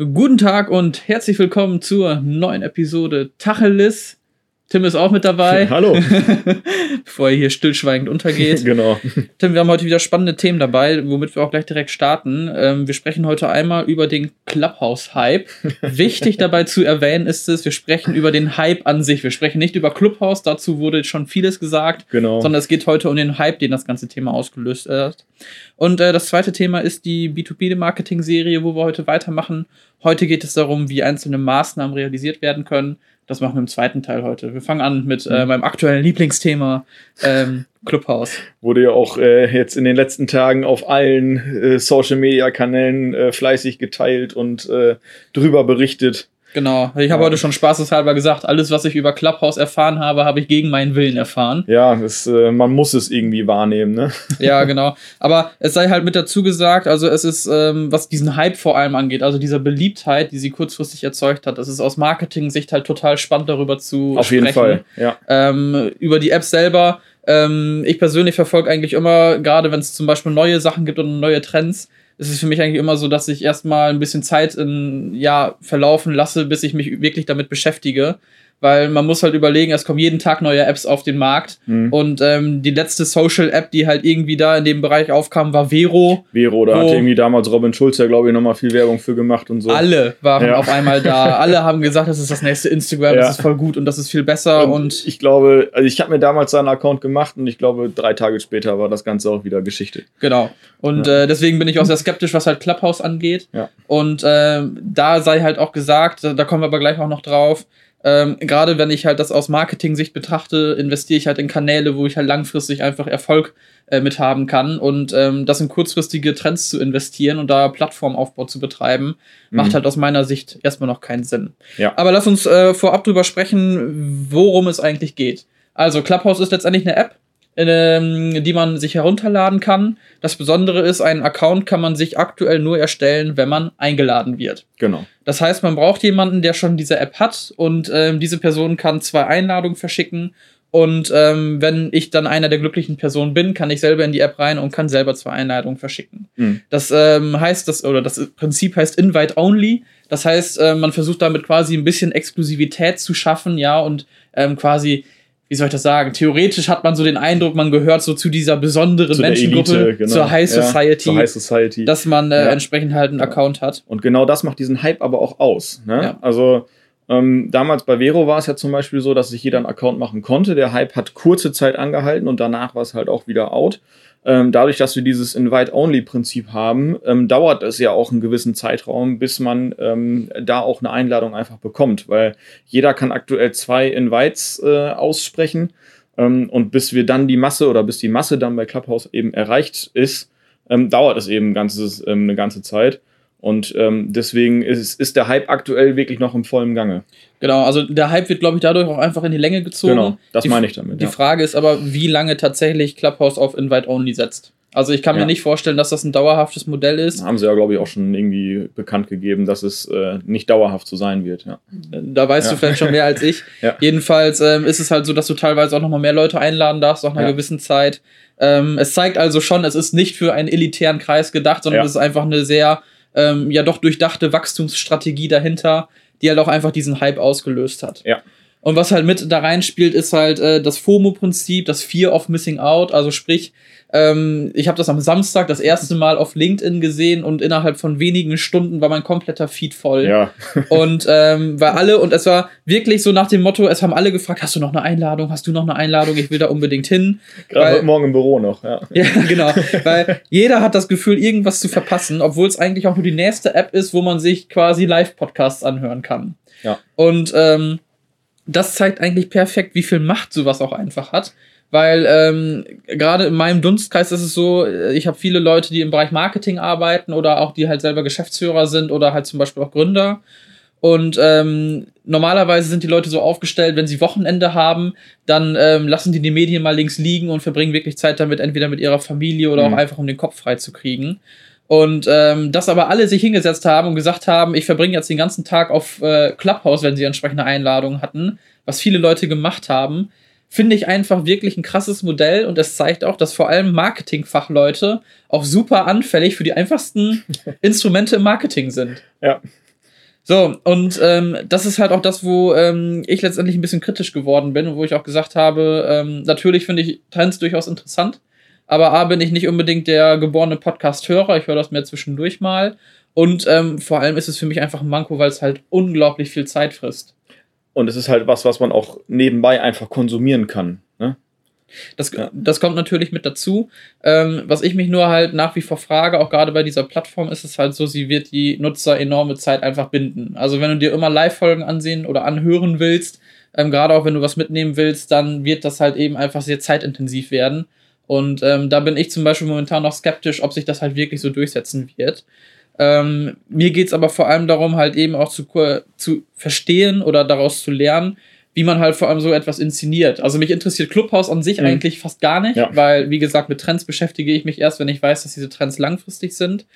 Guten Tag und herzlich willkommen zur neuen Episode Tacheles. Tim ist auch mit dabei. Hallo. Bevor er hier stillschweigend untergeht. genau. Tim, wir haben heute wieder spannende Themen dabei, womit wir auch gleich direkt starten. Ähm, wir sprechen heute einmal über den Clubhouse-Hype. Wichtig dabei zu erwähnen ist es, wir sprechen über den Hype an sich. Wir sprechen nicht über Clubhouse, dazu wurde schon vieles gesagt. Genau. Sondern es geht heute um den Hype, den das ganze Thema ausgelöst hat. Und äh, das zweite Thema ist die B2B-Marketing-Serie, wo wir heute weitermachen. Heute geht es darum, wie einzelne Maßnahmen realisiert werden können. Das machen wir im zweiten Teil heute. Wir fangen an mit äh, mhm. meinem aktuellen Lieblingsthema, ähm, Clubhouse. Wurde ja auch äh, jetzt in den letzten Tagen auf allen äh, Social-Media-Kanälen äh, fleißig geteilt und äh, drüber berichtet. Genau. Ich habe ja. heute schon spaßeshalber gesagt, alles, was ich über Clubhouse erfahren habe, habe ich gegen meinen Willen erfahren. Ja, das, äh, man muss es irgendwie wahrnehmen, ne? Ja, genau. Aber es sei halt mit dazu gesagt, also es ist, ähm, was diesen Hype vor allem angeht, also dieser Beliebtheit, die sie kurzfristig erzeugt hat, es ist aus Marketing-Sicht halt total spannend, darüber zu Auf sprechen. Auf jeden Fall, ja. Ähm, über die App selber. Ähm, ich persönlich verfolge eigentlich immer, gerade wenn es zum Beispiel neue Sachen gibt und neue Trends, ist es für mich eigentlich immer so, dass ich erstmal ein bisschen Zeit in, ja, verlaufen lasse, bis ich mich wirklich damit beschäftige weil man muss halt überlegen, es kommen jeden Tag neue Apps auf den Markt. Mhm. Und ähm, die letzte Social-App, die halt irgendwie da in dem Bereich aufkam, war Vero. Vero, da hat irgendwie damals Robin Schulz ja, glaube ich, nochmal viel Werbung für gemacht und so. Alle waren ja. auf einmal da. Alle haben gesagt, das ist das nächste Instagram, ja. das ist voll gut und das ist viel besser. Und, und ich glaube, also ich habe mir damals seinen Account gemacht und ich glaube, drei Tage später war das Ganze auch wieder Geschichte. Genau. Und ja. äh, deswegen bin ich auch sehr skeptisch, was halt Clubhouse angeht. Ja. Und äh, da sei halt auch gesagt, da kommen wir aber gleich auch noch drauf, ähm, Gerade wenn ich halt das aus Marketing-Sicht betrachte, investiere ich halt in Kanäle, wo ich halt langfristig einfach Erfolg äh, mit haben kann. Und ähm, das in kurzfristige Trends zu investieren und da Plattformaufbau zu betreiben, mhm. macht halt aus meiner Sicht erstmal noch keinen Sinn. Ja. Aber lass uns äh, vorab drüber sprechen, worum es eigentlich geht. Also, Clubhouse ist letztendlich eine App, ähm, die man sich herunterladen kann. Das Besondere ist, einen Account kann man sich aktuell nur erstellen, wenn man eingeladen wird. Genau. Das heißt, man braucht jemanden, der schon diese App hat und ähm, diese Person kann zwei Einladungen verschicken. Und ähm, wenn ich dann einer der glücklichen Personen bin, kann ich selber in die App rein und kann selber zwei Einladungen verschicken. Mhm. Das ähm, heißt, das oder das Prinzip heißt Invite Only. Das heißt, äh, man versucht damit quasi ein bisschen Exklusivität zu schaffen, ja, und ähm, quasi wie soll ich das sagen? Theoretisch hat man so den Eindruck, man gehört so zu dieser besonderen zu Menschengruppe, Elite, genau. zur, High Society, ja, zur High Society, dass man äh, ja. entsprechend halt einen ja. Account hat. Und genau das macht diesen Hype aber auch aus. Ne? Also ähm, damals bei Vero war es ja zum Beispiel so, dass sich jeder einen Account machen konnte. Der Hype hat kurze Zeit angehalten und danach war es halt auch wieder out. Ähm, dadurch, dass wir dieses Invite-Only-Prinzip haben, ähm, dauert es ja auch einen gewissen Zeitraum, bis man ähm, da auch eine Einladung einfach bekommt, weil jeder kann aktuell zwei Invites äh, aussprechen ähm, und bis wir dann die Masse oder bis die Masse dann bei Clubhouse eben erreicht ist, ähm, dauert es eben ganzes, ähm, eine ganze Zeit. Und ähm, deswegen ist, ist der Hype aktuell wirklich noch im vollen Gange. Genau, also der Hype wird, glaube ich, dadurch auch einfach in die Länge gezogen. Genau, das meine ich damit. Die ja. Frage ist aber, wie lange tatsächlich Clubhouse auf Invite-Only setzt. Also ich kann ja. mir nicht vorstellen, dass das ein dauerhaftes Modell ist. Haben sie ja, glaube ich, auch schon irgendwie bekannt gegeben, dass es äh, nicht dauerhaft so sein wird. Ja. Da weißt ja. du vielleicht schon mehr als ich. Jedenfalls ähm, ist es halt so, dass du teilweise auch nochmal mehr Leute einladen darfst, nach einer gewissen Zeit. Ähm, es zeigt also schon, es ist nicht für einen elitären Kreis gedacht, sondern es ist einfach eine sehr ähm, ja doch durchdachte Wachstumsstrategie dahinter, die halt auch einfach diesen Hype ausgelöst hat. Ja. Und was halt mit da reinspielt, ist halt äh, das FOMO-Prinzip, das Fear of Missing Out. Also sprich, ähm, ich habe das am Samstag das erste Mal auf LinkedIn gesehen und innerhalb von wenigen Stunden war mein kompletter Feed voll. Ja. und ähm, weil alle, und es war wirklich so nach dem Motto, es haben alle gefragt, hast du noch eine Einladung, hast du noch eine Einladung, ich will da unbedingt hin. Gerade weil, morgen im Büro noch, ja. Ja, genau. weil jeder hat das Gefühl, irgendwas zu verpassen, obwohl es eigentlich auch nur die nächste App ist, wo man sich quasi Live-Podcasts anhören kann. Ja. Und ähm, das zeigt eigentlich perfekt, wie viel Macht sowas auch einfach hat weil ähm, gerade in meinem Dunstkreis ist es so, äh, ich habe viele Leute, die im Bereich Marketing arbeiten oder auch die halt selber Geschäftsführer sind oder halt zum Beispiel auch Gründer. Und ähm, normalerweise sind die Leute so aufgestellt, wenn sie Wochenende haben, dann ähm, lassen die die Medien mal links liegen und verbringen wirklich Zeit damit, entweder mit ihrer Familie oder mhm. auch einfach um den Kopf frei zu kriegen. Und ähm, dass aber alle sich hingesetzt haben und gesagt haben, ich verbringe jetzt den ganzen Tag auf äh, Clubhouse, wenn sie entsprechende Einladungen hatten, was viele Leute gemacht haben, finde ich einfach wirklich ein krasses Modell und es zeigt auch, dass vor allem Marketingfachleute auch super anfällig für die einfachsten Instrumente im Marketing sind. Ja. So, und ähm, das ist halt auch das, wo ähm, ich letztendlich ein bisschen kritisch geworden bin und wo ich auch gesagt habe, ähm, natürlich finde ich Trends durchaus interessant, aber A bin ich nicht unbedingt der geborene Podcast-Hörer, ich höre das mehr zwischendurch mal. Und ähm, vor allem ist es für mich einfach ein Manko, weil es halt unglaublich viel Zeit frisst. Und es ist halt was, was man auch nebenbei einfach konsumieren kann. Ne? Das, ja. das kommt natürlich mit dazu. Ähm, was ich mich nur halt nach wie vor frage, auch gerade bei dieser Plattform, ist es halt so, sie wird die Nutzer enorme Zeit einfach binden. Also wenn du dir immer Live-Folgen ansehen oder anhören willst, ähm, gerade auch wenn du was mitnehmen willst, dann wird das halt eben einfach sehr zeitintensiv werden. Und ähm, da bin ich zum Beispiel momentan noch skeptisch, ob sich das halt wirklich so durchsetzen wird. Ähm, mir geht es aber vor allem darum, halt eben auch zu, zu verstehen oder daraus zu lernen, wie man halt vor allem so etwas inszeniert. Also mich interessiert Clubhouse an sich mhm. eigentlich fast gar nicht, ja. weil, wie gesagt, mit Trends beschäftige ich mich erst, wenn ich weiß, dass diese Trends langfristig sind.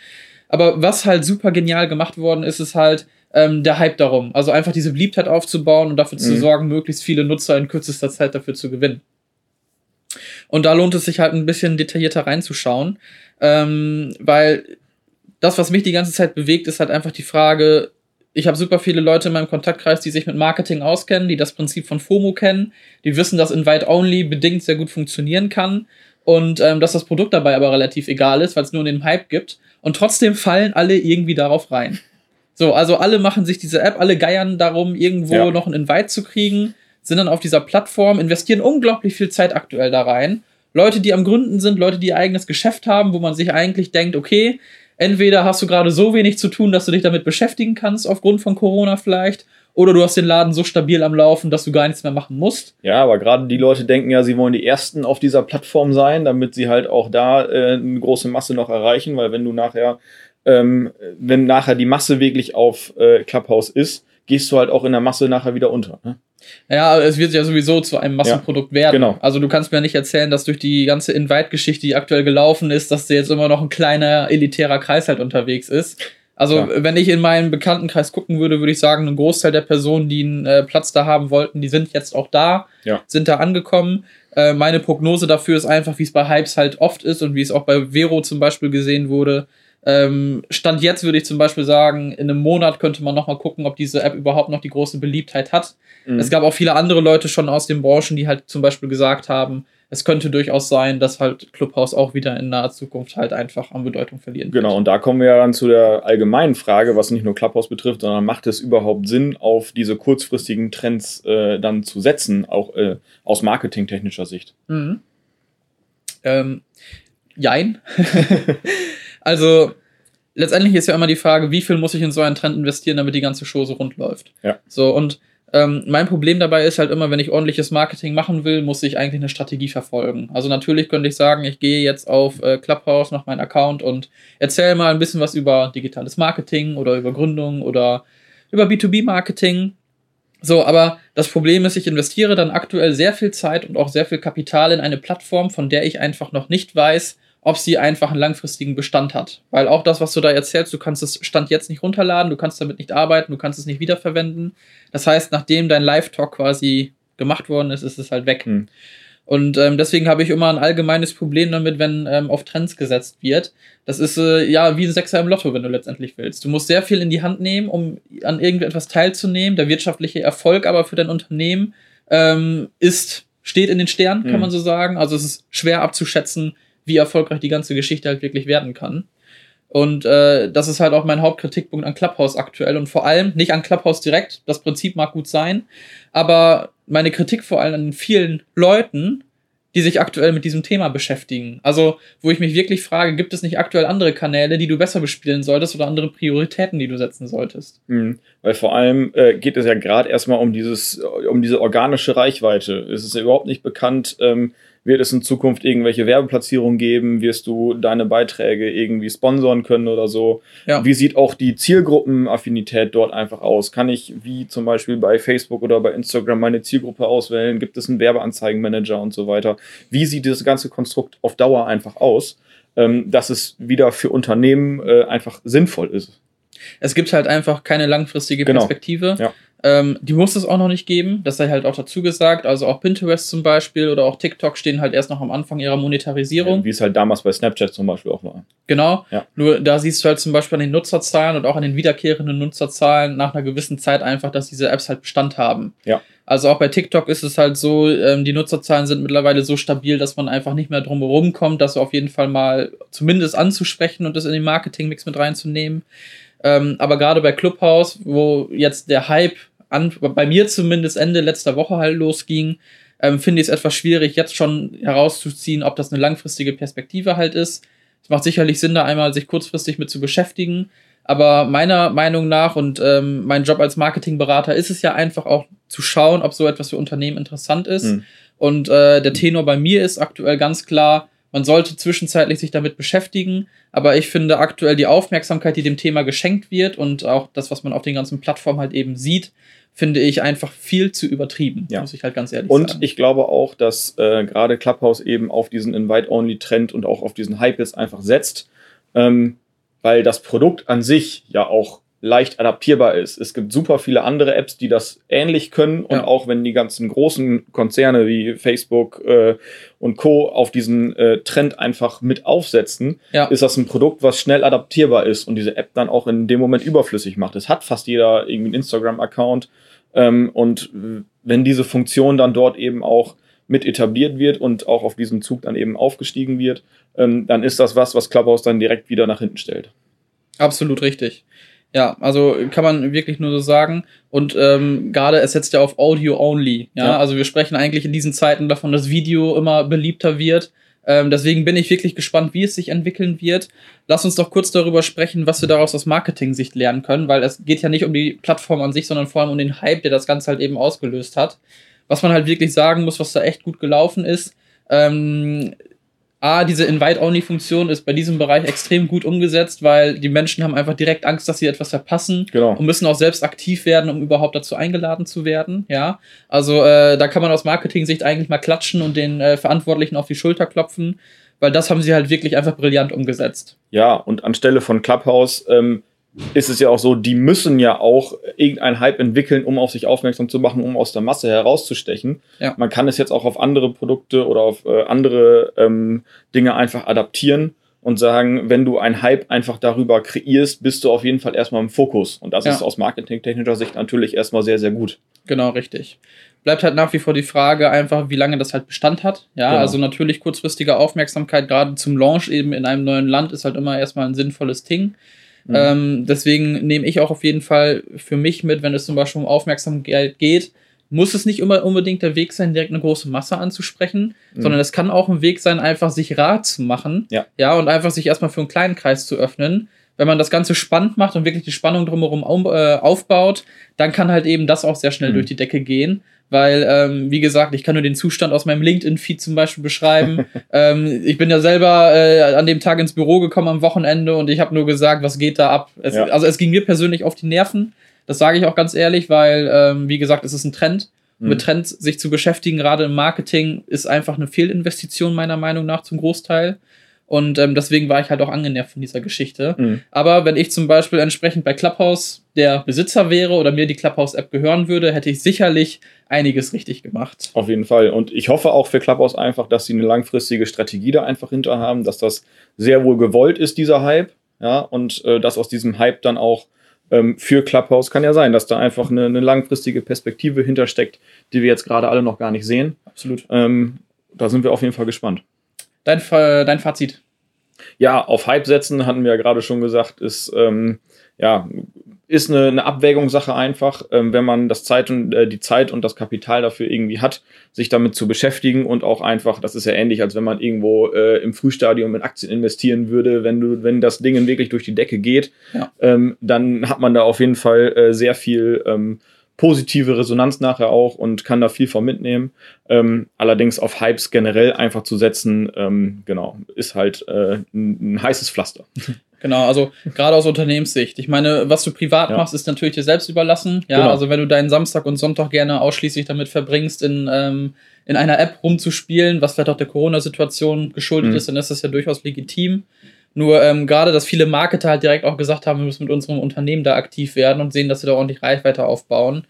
Aber was halt super genial gemacht worden ist, ist halt ähm, der Hype darum. Also einfach diese Beliebtheit aufzubauen und dafür mhm. zu sorgen, möglichst viele Nutzer in kürzester Zeit dafür zu gewinnen. Und da lohnt es sich halt ein bisschen detaillierter reinzuschauen, ähm, weil das, was mich die ganze Zeit bewegt, ist halt einfach die Frage, ich habe super viele Leute in meinem Kontaktkreis, die sich mit Marketing auskennen, die das Prinzip von FOMO kennen, die wissen, dass Invite-Only bedingt sehr gut funktionieren kann und ähm, dass das Produkt dabei aber relativ egal ist, weil es nur den Hype gibt. Und trotzdem fallen alle irgendwie darauf rein. So, also alle machen sich diese App, alle geiern darum, irgendwo ja. noch ein Invite zu kriegen, sind dann auf dieser Plattform, investieren unglaublich viel Zeit aktuell da rein. Leute, die am Gründen sind, Leute, die ihr eigenes Geschäft haben, wo man sich eigentlich denkt, okay, entweder hast du gerade so wenig zu tun, dass du dich damit beschäftigen kannst, aufgrund von Corona vielleicht, oder du hast den Laden so stabil am Laufen, dass du gar nichts mehr machen musst. Ja, aber gerade die Leute denken ja, sie wollen die Ersten auf dieser Plattform sein, damit sie halt auch da äh, eine große Masse noch erreichen, weil wenn du nachher, ähm, wenn nachher die Masse wirklich auf äh, Clubhouse ist, gehst du halt auch in der Masse nachher wieder unter. Ne? Ja, es wird ja sowieso zu einem Massenprodukt ja, werden. Genau. Also du kannst mir nicht erzählen, dass durch die ganze Invite-Geschichte, die aktuell gelaufen ist, dass da jetzt immer noch ein kleiner elitärer Kreis halt unterwegs ist. Also ja. wenn ich in meinen Bekanntenkreis gucken würde, würde ich sagen, ein Großteil der Personen, die einen äh, Platz da haben wollten, die sind jetzt auch da, ja. sind da angekommen. Äh, meine Prognose dafür ist einfach, wie es bei Hypes halt oft ist und wie es auch bei Vero zum Beispiel gesehen wurde, ähm, Stand jetzt würde ich zum Beispiel sagen, in einem Monat könnte man nochmal gucken, ob diese App überhaupt noch die große Beliebtheit hat. Mhm. Es gab auch viele andere Leute schon aus den Branchen, die halt zum Beispiel gesagt haben, es könnte durchaus sein, dass halt Clubhouse auch wieder in naher Zukunft halt einfach an Bedeutung verlieren wird. Genau, und da kommen wir ja dann zu der allgemeinen Frage, was nicht nur Clubhouse betrifft, sondern macht es überhaupt Sinn, auf diese kurzfristigen Trends äh, dann zu setzen, auch äh, aus marketingtechnischer Sicht? Mhm. Ähm, jein. Also letztendlich ist ja immer die Frage, wie viel muss ich in so einen Trend investieren, damit die ganze Show so rund läuft. Ja. So, und ähm, mein Problem dabei ist halt immer, wenn ich ordentliches Marketing machen will, muss ich eigentlich eine Strategie verfolgen. Also natürlich könnte ich sagen, ich gehe jetzt auf äh, Clubhouse nach meinem Account und erzähle mal ein bisschen was über digitales Marketing oder über Gründung oder über B2B-Marketing. So, aber das Problem ist, ich investiere dann aktuell sehr viel Zeit und auch sehr viel Kapital in eine Plattform, von der ich einfach noch nicht weiß, ob sie einfach einen langfristigen Bestand hat. Weil auch das, was du da erzählst, du kannst es Stand jetzt nicht runterladen, du kannst damit nicht arbeiten, du kannst es nicht wiederverwenden. Das heißt, nachdem dein Live-Talk quasi gemacht worden ist, ist es halt weg. Hm. Und ähm, deswegen habe ich immer ein allgemeines Problem damit, wenn ähm, auf Trends gesetzt wird. Das ist äh, ja wie ein Sechser im Lotto, wenn du letztendlich willst. Du musst sehr viel in die Hand nehmen, um an irgendetwas teilzunehmen. Der wirtschaftliche Erfolg aber für dein Unternehmen ähm, ist, steht in den Sternen, kann hm. man so sagen. Also es ist schwer abzuschätzen, wie erfolgreich die ganze Geschichte halt wirklich werden kann. Und äh, das ist halt auch mein Hauptkritikpunkt an Clubhouse aktuell und vor allem nicht an Clubhouse direkt, das Prinzip mag gut sein, aber meine Kritik vor allem an vielen Leuten, die sich aktuell mit diesem Thema beschäftigen. Also, wo ich mich wirklich frage, gibt es nicht aktuell andere Kanäle, die du besser bespielen solltest oder andere Prioritäten, die du setzen solltest? Mhm. Weil vor allem äh, geht es ja gerade erstmal um dieses, um diese organische Reichweite. Es ist ja überhaupt nicht bekannt, ähm, wird es in Zukunft irgendwelche Werbeplatzierungen geben? Wirst du deine Beiträge irgendwie sponsern können oder so? Ja. Wie sieht auch die Zielgruppenaffinität dort einfach aus? Kann ich wie zum Beispiel bei Facebook oder bei Instagram meine Zielgruppe auswählen? Gibt es einen Werbeanzeigenmanager und so weiter? Wie sieht das ganze Konstrukt auf Dauer einfach aus, ähm, dass es wieder für Unternehmen äh, einfach sinnvoll ist? Es gibt halt einfach keine langfristige genau. Perspektive. Ja. Ähm, die muss es auch noch nicht geben, das sei halt auch dazu gesagt. Also auch Pinterest zum Beispiel oder auch TikTok stehen halt erst noch am Anfang ihrer Monetarisierung. Ja, wie es halt damals bei Snapchat zum Beispiel auch war. Genau. Ja. Nur da siehst du halt zum Beispiel an den Nutzerzahlen und auch an den wiederkehrenden Nutzerzahlen nach einer gewissen Zeit einfach, dass diese Apps halt Bestand haben. Ja. Also auch bei TikTok ist es halt so, ähm, die Nutzerzahlen sind mittlerweile so stabil, dass man einfach nicht mehr drum herum kommt, das auf jeden Fall mal zumindest anzusprechen und das in den Marketingmix mit reinzunehmen. Ähm, aber gerade bei Clubhouse, wo jetzt der Hype an, bei mir zumindest Ende letzter Woche halt losging, ähm, finde ich es etwas schwierig, jetzt schon herauszuziehen, ob das eine langfristige Perspektive halt ist. Es macht sicherlich Sinn, da einmal sich kurzfristig mit zu beschäftigen. Aber meiner Meinung nach und ähm, mein Job als Marketingberater ist es ja einfach auch zu schauen, ob so etwas für Unternehmen interessant ist. Mhm. Und äh, der Tenor bei mir ist aktuell ganz klar, man sollte zwischenzeitlich sich damit beschäftigen, aber ich finde aktuell die Aufmerksamkeit, die dem Thema geschenkt wird und auch das, was man auf den ganzen Plattformen halt eben sieht, finde ich einfach viel zu übertrieben, ja. muss ich halt ganz ehrlich und sagen. Und ich glaube auch, dass äh, gerade Clubhouse eben auf diesen Invite-Only-Trend und auch auf diesen Hype jetzt einfach setzt, ähm, weil das Produkt an sich ja auch leicht adaptierbar ist. Es gibt super viele andere Apps, die das ähnlich können und ja. auch wenn die ganzen großen Konzerne wie Facebook äh, und Co. auf diesen äh, Trend einfach mit aufsetzen, ja. ist das ein Produkt, was schnell adaptierbar ist und diese App dann auch in dem Moment überflüssig macht. Es hat fast jeder irgendwie einen Instagram-Account ähm, und wenn diese Funktion dann dort eben auch mit etabliert wird und auch auf diesen Zug dann eben aufgestiegen wird, ähm, dann ist das was, was Clubhouse dann direkt wieder nach hinten stellt. Absolut richtig. Ja, also kann man wirklich nur so sagen. Und ähm, gerade es setzt ja auf Audio only. Ja? ja? also wir sprechen eigentlich in diesen Zeiten davon, dass Video immer beliebter wird. Ähm, deswegen bin ich wirklich gespannt, wie es sich entwickeln wird. Lass uns doch kurz darüber sprechen, was wir daraus aus Marketing-Sicht lernen können, weil es geht ja nicht um die Plattform an sich, sondern vor allem um den Hype, der das Ganze halt eben ausgelöst hat. Was man halt wirklich sagen muss, was da echt gut gelaufen ist. Ähm, A, diese Invite-Only-Funktion ist bei diesem Bereich extrem gut umgesetzt, weil die Menschen haben einfach direkt Angst, dass sie etwas verpassen genau. und müssen auch selbst aktiv werden, um überhaupt dazu eingeladen zu werden. Ja, also äh, da kann man aus Marketing-Sicht eigentlich mal klatschen und den äh, Verantwortlichen auf die Schulter klopfen, weil das haben sie halt wirklich einfach brillant umgesetzt. Ja, und anstelle von Clubhouse ähm, ist es ja auch so, die müssen ja auch irgendeinen Hype entwickeln, um auf sich aufmerksam zu machen, um aus der Masse herauszustechen. Ja. Man kann es jetzt auch auf andere Produkte oder auf äh, andere ähm, Dinge einfach adaptieren und sagen, wenn du einen Hype einfach darüber kreierst, bist du auf jeden Fall erstmal im Fokus. Und das ja. ist aus marketingtechnischer Sicht natürlich erstmal sehr, sehr gut. Genau, richtig. Bleibt halt nach wie vor die Frage einfach, wie lange das halt Bestand hat. Ja, genau. also natürlich kurzfristige Aufmerksamkeit, gerade zum Launch eben in einem neuen Land, ist halt immer erstmal ein sinnvolles Ding. Mhm. Ähm, deswegen nehme ich auch auf jeden Fall für mich mit, wenn es zum Beispiel um Aufmerksamkeit geht, muss es nicht immer unbedingt der Weg sein, direkt eine große Masse anzusprechen, mhm. sondern es kann auch ein Weg sein, einfach sich rat zu machen. Ja. Ja, und einfach sich erstmal für einen kleinen Kreis zu öffnen. Wenn man das Ganze spannend macht und wirklich die Spannung drumherum äh, aufbaut, dann kann halt eben das auch sehr schnell mhm. durch die Decke gehen weil, ähm, wie gesagt, ich kann nur den Zustand aus meinem LinkedIn-Feed zum Beispiel beschreiben. ähm, ich bin ja selber äh, an dem Tag ins Büro gekommen am Wochenende und ich habe nur gesagt, was geht da ab. Es, ja. Also es ging mir persönlich auf die Nerven. Das sage ich auch ganz ehrlich, weil, ähm, wie gesagt, es ist ein Trend. Mhm. Mit Trends sich zu beschäftigen, gerade im Marketing, ist einfach eine Fehlinvestition meiner Meinung nach zum Großteil. Und ähm, deswegen war ich halt auch angenervt von dieser Geschichte. Mhm. Aber wenn ich zum Beispiel entsprechend bei Clubhouse der Besitzer wäre oder mir die Clubhouse-App gehören würde, hätte ich sicherlich einiges richtig gemacht. Auf jeden Fall. Und ich hoffe auch für Clubhouse einfach, dass sie eine langfristige Strategie da einfach hinter haben, dass das sehr wohl gewollt ist, dieser Hype. Ja, und äh, dass aus diesem Hype dann auch ähm, für Clubhouse kann ja sein, dass da einfach eine, eine langfristige Perspektive hintersteckt, die wir jetzt gerade alle noch gar nicht sehen. Absolut. Ähm, da sind wir auf jeden Fall gespannt. Dein, dein Fazit? Ja, auf Hype setzen, hatten wir ja gerade schon gesagt, ist, ähm, ja, ist eine, eine Abwägungssache einfach, ähm, wenn man das Zeit und äh, die Zeit und das Kapital dafür irgendwie hat, sich damit zu beschäftigen und auch einfach, das ist ja ähnlich, als wenn man irgendwo äh, im Frühstadium in Aktien investieren würde, wenn du, wenn das Ding wirklich durch die Decke geht, ja. ähm, dann hat man da auf jeden Fall äh, sehr viel ähm, positive Resonanz nachher auch und kann da viel von mitnehmen. Ähm, allerdings auf Hypes generell einfach zu setzen, ähm, genau, ist halt äh, ein, ein, heißes Pflaster. Genau, also gerade aus Unternehmenssicht. Ich meine, was du privat ja. machst, ist natürlich dir selbst überlassen. Ja, genau. also wenn du deinen Samstag und Sonntag gerne ausschließlich damit verbringst, in, ähm, in einer App rumzuspielen, was vielleicht auch der Corona-Situation geschuldet mhm. ist, dann ist das ja durchaus legitim. Nur ähm, gerade, dass viele Marketer halt direkt auch gesagt haben, wir müssen mit unserem Unternehmen da aktiv werden und sehen, dass sie da ordentlich Reichweite aufbauen.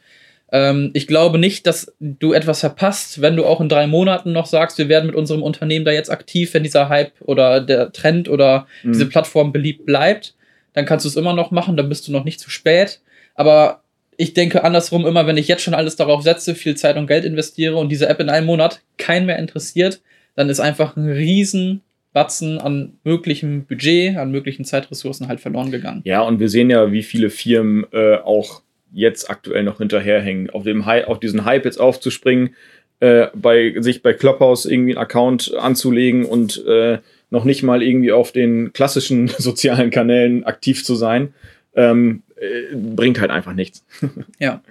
Ähm, ich glaube nicht, dass du etwas verpasst, wenn du auch in drei Monaten noch sagst, wir werden mit unserem Unternehmen da jetzt aktiv, wenn dieser Hype oder der Trend oder mhm. diese Plattform beliebt bleibt. Dann kannst du es immer noch machen, dann bist du noch nicht zu spät. Aber ich denke andersrum immer, wenn ich jetzt schon alles darauf setze, viel Zeit und Geld investiere und diese App in einem Monat keinen mehr interessiert, dann ist einfach ein riesen Batzen an möglichem Budget, an möglichen Zeitressourcen halt verloren gegangen. Ja, und wir sehen ja, wie viele Firmen äh, auch jetzt aktuell noch hinterherhängen. Auf, dem Hy auf diesen Hype jetzt aufzuspringen, äh, bei, sich bei Clubhouse irgendwie einen Account anzulegen und äh, noch nicht mal irgendwie auf den klassischen sozialen Kanälen aktiv zu sein, ähm, äh, bringt halt einfach nichts. ja.